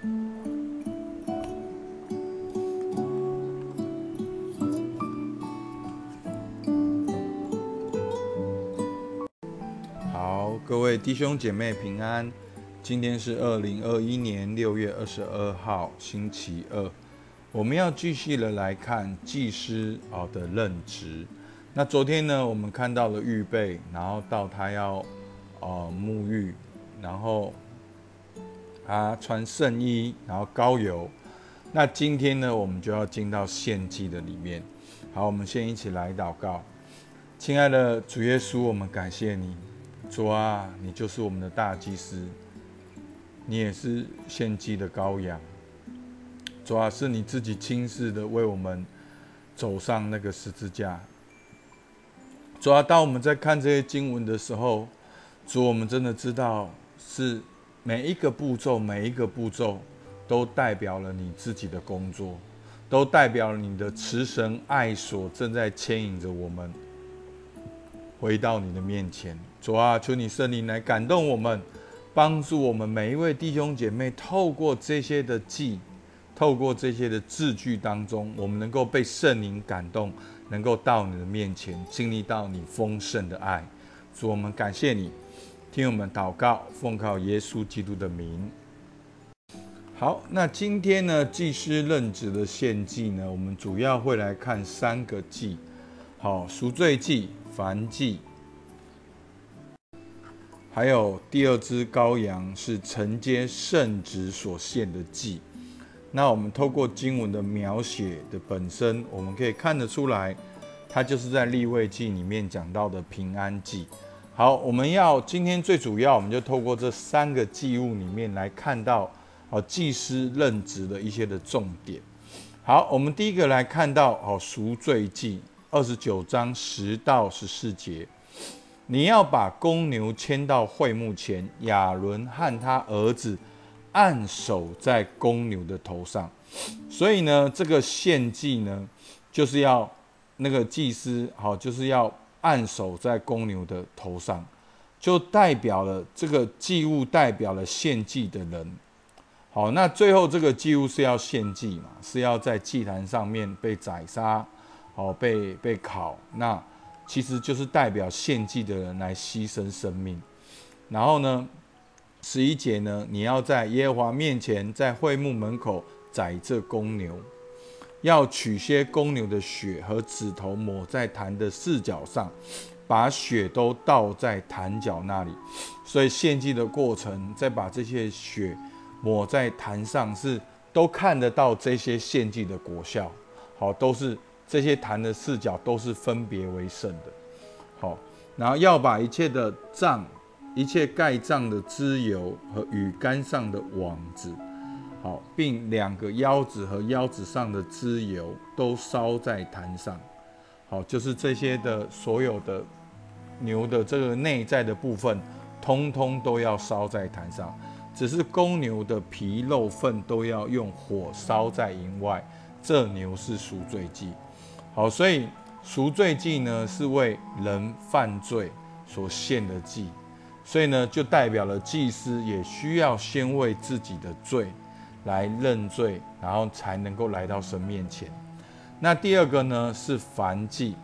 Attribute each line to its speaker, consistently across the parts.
Speaker 1: 好，各位弟兄姐妹平安。今天是二零二一年六月二十二号，星期二。我们要继续的来看祭司啊的任职。那昨天呢，我们看到了预备，然后到他要呃沐浴，然后他穿圣衣，然后高油。那今天呢，我们就要进到献祭的里面。好，我们先一起来祷告。亲爱的主耶稣，我们感谢你，主啊，你就是我们的大祭司。你也是献祭的羔羊，主要是你自己亲自的为我们走上那个十字架。主要当我们在看这些经文的时候，主，我们真的知道是每一个步骤，每一个步骤都代表了你自己的工作，都代表了你的慈神爱所正在牵引着我们回到你的面前。主啊，求你圣灵来感动我们。帮助我们每一位弟兄姐妹，透过这些的记，透过这些的字句当中，我们能够被圣灵感动，能够到你的面前，经历到你丰盛的爱。主，我们感谢你，听我们祷告，奉靠耶稣基督的名。好，那今天呢，祭司任职的献祭呢，我们主要会来看三个祭，好，赎罪祭、燔祭。还有第二只羔羊是承接圣旨所献的祭。那我们透过经文的描写的本身，我们可以看得出来，它就是在立位记里面讲到的平安祭。好，我们要今天最主要，我们就透过这三个祭物里面来看到，哦，祭司任职的一些的重点。好，我们第一个来看到，哦，赎罪祭，二十九章十到十四节。你要把公牛牵到会幕前，亚伦和他儿子按手在公牛的头上。所以呢，这个献祭呢，就是要那个祭司好，就是要按手在公牛的头上，就代表了这个祭物代表了献祭的人。好，那最后这个祭物是要献祭嘛，是要在祭坛上面被宰杀，好被被烤那。其实就是代表献祭的人来牺牲生命，然后呢，十一节呢，你要在耶和华面前，在会幕门口宰这公牛，要取些公牛的血和指头抹在坛的四角上，把血都倒在坛角那里。所以献祭的过程，再把这些血抹在坛上，是都看得到这些献祭的果效。好，都是。这些坛的四角都是分别为圣的，好，然后要把一切的脏、一切盖脏的脂油和鱼竿上的网子，好，并两个腰子和腰子上的脂油都烧在坛上，好，就是这些的所有的牛的这个内在的部分，通通都要烧在坛上，只是公牛的皮肉粪都要用火烧在营外，这牛是赎罪祭。好，所以赎罪祭呢是为人犯罪所献的祭，所以呢就代表了祭司也需要先为自己的罪来认罪，然后才能够来到神面前。那第二个呢是燔祭。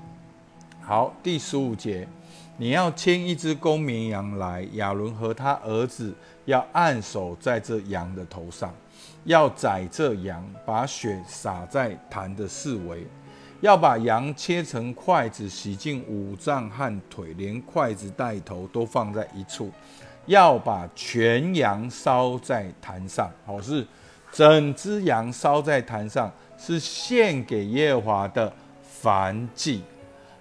Speaker 1: 好，第十五节，你要牵一只公绵羊来，亚伦和他儿子要按手在这羊的头上，要宰这羊，把血洒在坛的四围。要把羊切成筷子，洗净五脏和腿，连筷子带头都放在一处。要把全羊烧在坛上，好是整只羊烧在坛上，是献给耶和华的燔祭。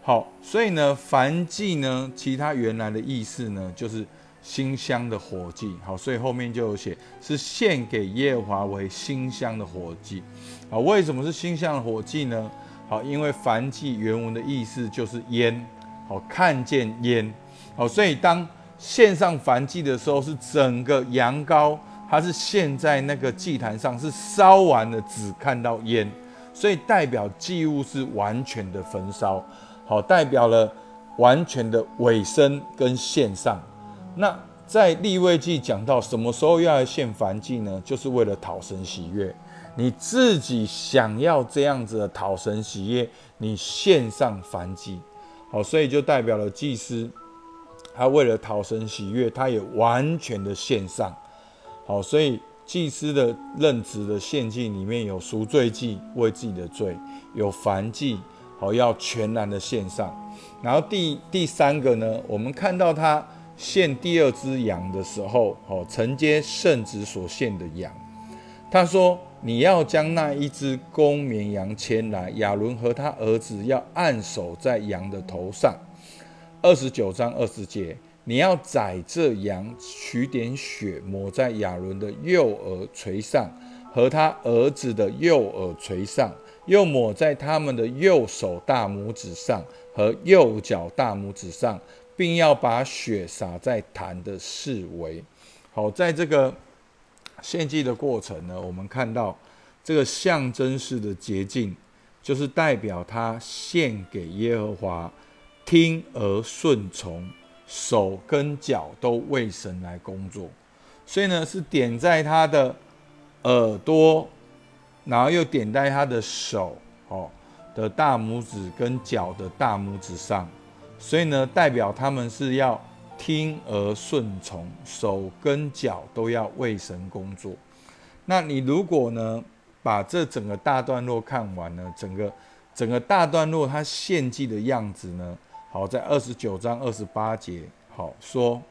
Speaker 1: 好，所以呢，燔祭呢，其他原来的意思呢，就是馨香的火祭。好，所以后面就有写是献给耶和华为馨香的火祭。好，为什么是馨香的火祭呢？好，因为燔祭原文的意思就是烟，好看见烟，好，所以当献上燔祭的时候，是整个羊羔，它是献在那个祭坛上，是烧完了只看到烟，所以代表祭物是完全的焚烧，好，代表了完全的尾声跟献上。那在立位记讲到什么时候要来献燔祭呢？就是为了讨神喜悦。你自己想要这样子的讨神喜悦，你献上燔祭，好，所以就代表了祭司，他为了讨神喜悦，他也完全的献上。好，所以祭司的任职的献祭里面有赎罪祭，为自己的罪；有燔祭，好要全然的献上。然后第第三个呢，我们看到他献第二只羊的时候，哦承接圣旨所献的羊，他说。你要将那一只公绵羊牵来，亚伦和他儿子要按手在羊的头上。二十九章二十节，你要宰这羊，取点血抹在亚伦的右耳垂上和他儿子的右耳垂上，又抹在他们的右手大拇指上和右脚大拇指上，并要把血洒在坛的四围。好，在这个。献祭的过程呢，我们看到这个象征式的洁净，就是代表他献给耶和华，听而顺从，手跟脚都为神来工作。所以呢，是点在他的耳朵，然后又点在他的手哦的大拇指跟脚的大拇指上。所以呢，代表他们是要。听而顺从，手跟脚都要为神工作。那你如果呢，把这整个大段落看完呢，整个整个大段落它献祭的样子呢，好在二十九章二十八节，好说，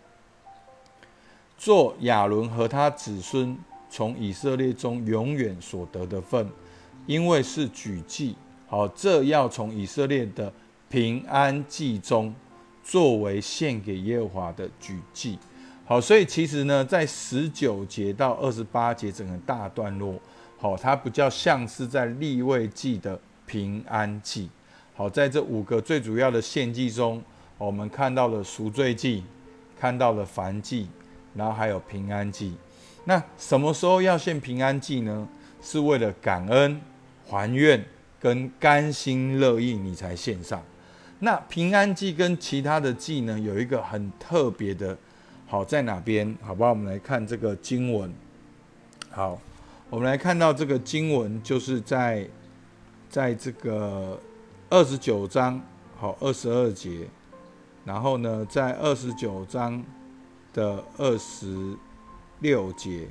Speaker 1: 做亚伦和他子孙从以色列中永远所得的份，因为是举祭，好这要从以色列的平安祭中。作为献给耶和华的举祭，好，所以其实呢，在十九节到二十八节整个大段落，好，它不叫像是在立位祭的平安祭，好，在这五个最主要的献祭中，我们看到了赎罪祭，看到了燔祭，然后还有平安祭。那什么时候要献平安祭呢？是为了感恩、还愿跟甘心乐意，你才献上。那平安祭跟其他的祭呢，有一个很特别的，好在哪边？好吧，我们来看这个经文。好，我们来看到这个经文，就是在在这个二十九章，好二十二节，然后呢，在二十九章的二十六节，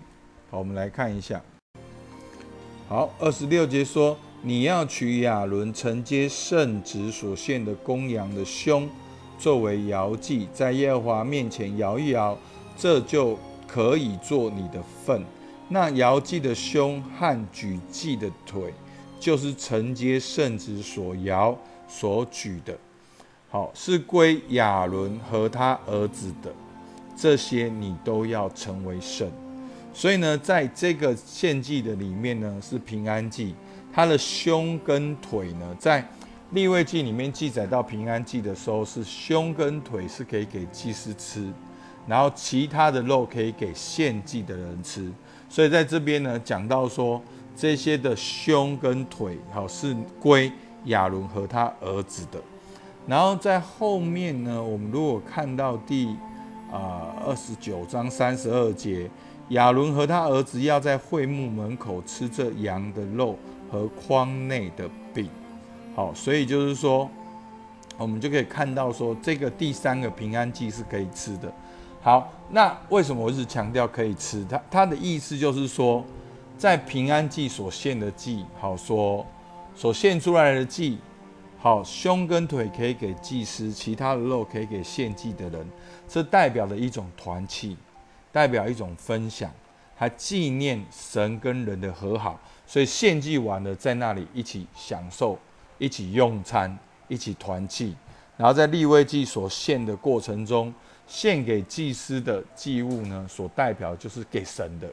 Speaker 1: 好，我们来看一下。好，二十六节说。你要取亚伦承接圣旨所献的公羊的胸，作为摇祭，在耶和华面前摇一摇，这就可以做你的份。那摇祭的胸和举祭的腿，就是承接圣旨所摇所举的，好是归亚伦和他儿子的。这些你都要成为圣。所以呢，在这个献祭的里面呢，是平安祭。他的胸跟腿呢，在立位记里面记载到平安祭的时候，是胸跟腿是可以给祭司吃，然后其他的肉可以给献祭的人吃。所以在这边呢，讲到说这些的胸跟腿，好是归亚伦和他儿子的。然后在后面呢，我们如果看到第啊二十九章三十二节，亚伦和他儿子要在会幕门口吃这羊的肉。和筐内的饼，好，所以就是说，我们就可以看到说，这个第三个平安祭是可以吃的。好，那为什么我一直强调可以吃？它它的意思就是说，在平安祭所献的祭，好说所献出来的祭，好胸跟腿可以给祭司，其他的肉可以给献祭的人，这代表了一种团契，代表一种分享，还纪念神跟人的和好。所以献祭完了，在那里一起享受，一起用餐，一起团契。然后在立位祭所献的过程中，献给祭司的祭物呢，所代表就是给神的；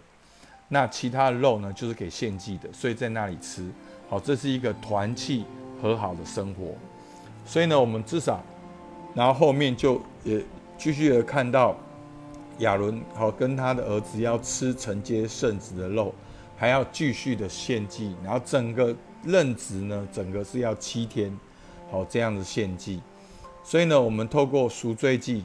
Speaker 1: 那其他的肉呢，就是给献祭的。所以在那里吃，好，这是一个团契和好的生活。所以呢，我们至少，然后后面就也继续的看到亚伦好跟他的儿子要吃承接圣子的肉。还要继续的献祭，然后整个任职呢，整个是要七天，好这样子献祭。所以呢，我们透过赎罪祭，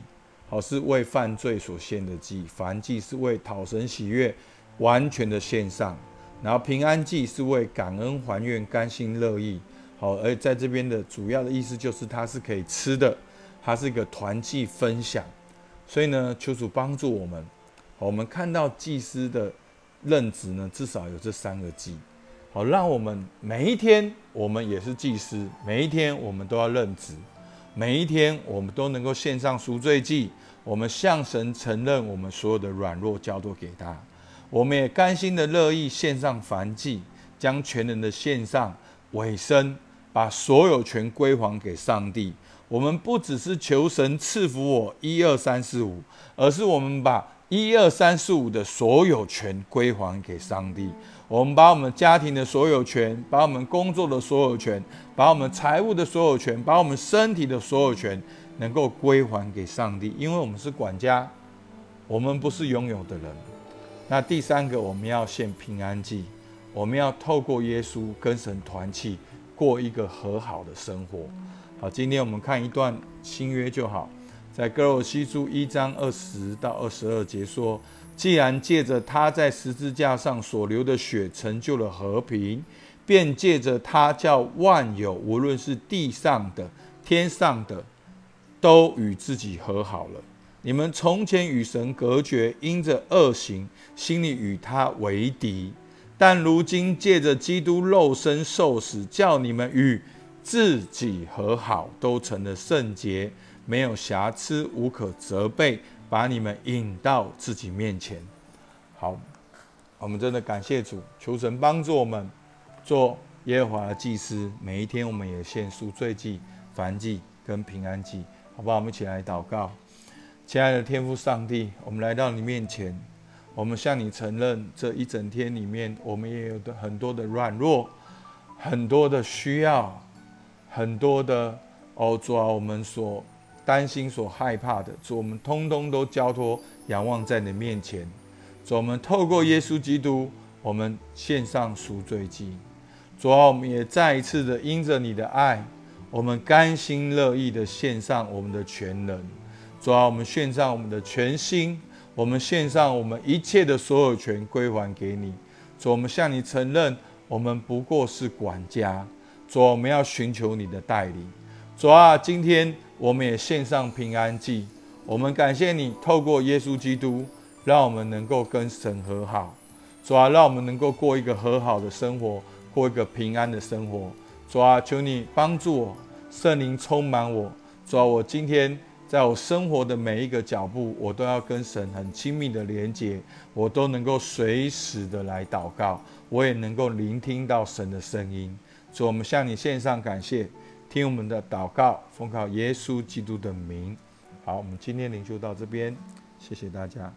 Speaker 1: 好是为犯罪所献的祭，燔祭是为讨神喜悦，完全的献上。然后平安祭是为感恩还愿，甘心乐意。好，而在这边的主要的意思就是它是可以吃的，它是一个团祭分享。所以呢，求主帮助我们。我们看到祭司的任职呢，至少有这三个祭。好，让我们每一天我们也是祭司，每一天我们都要任职，每一天我们都能够献上赎罪祭。我们向神承认我们所有的软弱，交托给他。我们也甘心的乐意献上燔祭，将全人的献上尾声，把所有权归还给上帝。我们不只是求神赐福我一二三四五，而是我们把一二三四五的所有权归还给上帝。我们把我们家庭的所有权，把我们工作的所有权，把我们财务的所有权，把我们身体的所有权。能够归还给上帝，因为我们是管家，我们不是拥有的人。那第三个，我们要献平安祭，我们要透过耶稣跟神团契，过一个和好的生活。好，今天我们看一段新约就好，在哥罗西书一章二十到二十二节说：既然借着他在十字架上所流的血成就了和平，便借着他叫万有，无论是地上的、天上的。都与自己和好了。你们从前与神隔绝，因着恶行，心里与他为敌；但如今借着基督肉身受死，叫你们与自己和好，都成了圣洁，没有瑕疵，无可责备，把你们引到自己面前。好，我们真的感谢主，求神帮助我们做耶和华的祭司。每一天，我们也献赎罪祭、燔祭跟平安祭。好不好？我们一起来祷告，亲爱的天父上帝，我们来到你面前，我们向你承认，这一整天里面，我们也有的很多的软弱，很多的需要，很多的哦，主啊，我们所担心、所害怕的，主，我们通通都交托、仰望在你面前。主，我们透过耶稣基督，我们献上赎罪祭。主啊，我们也再一次的因着你的爱。我们甘心乐意的献上我们的全人，主啊，我们献上我们的全心，我们献上我们一切的所有权归还给你。主，我们向你承认，我们不过是管家。主，我们要寻求你的带领。主啊，今天我们也献上平安祭，我们感谢你透过耶稣基督，让我们能够跟神和好。主啊，让我们能够过一个和好的生活，过一个平安的生活。主啊，求你帮助我，圣灵充满我。主啊，我今天在我生活的每一个脚步，我都要跟神很亲密的连接，我都能够随时的来祷告，我也能够聆听到神的声音。主，我们向你献上感谢，听我们的祷告，奉靠耶稣基督的名。好，我们今天灵修到这边，谢谢大家。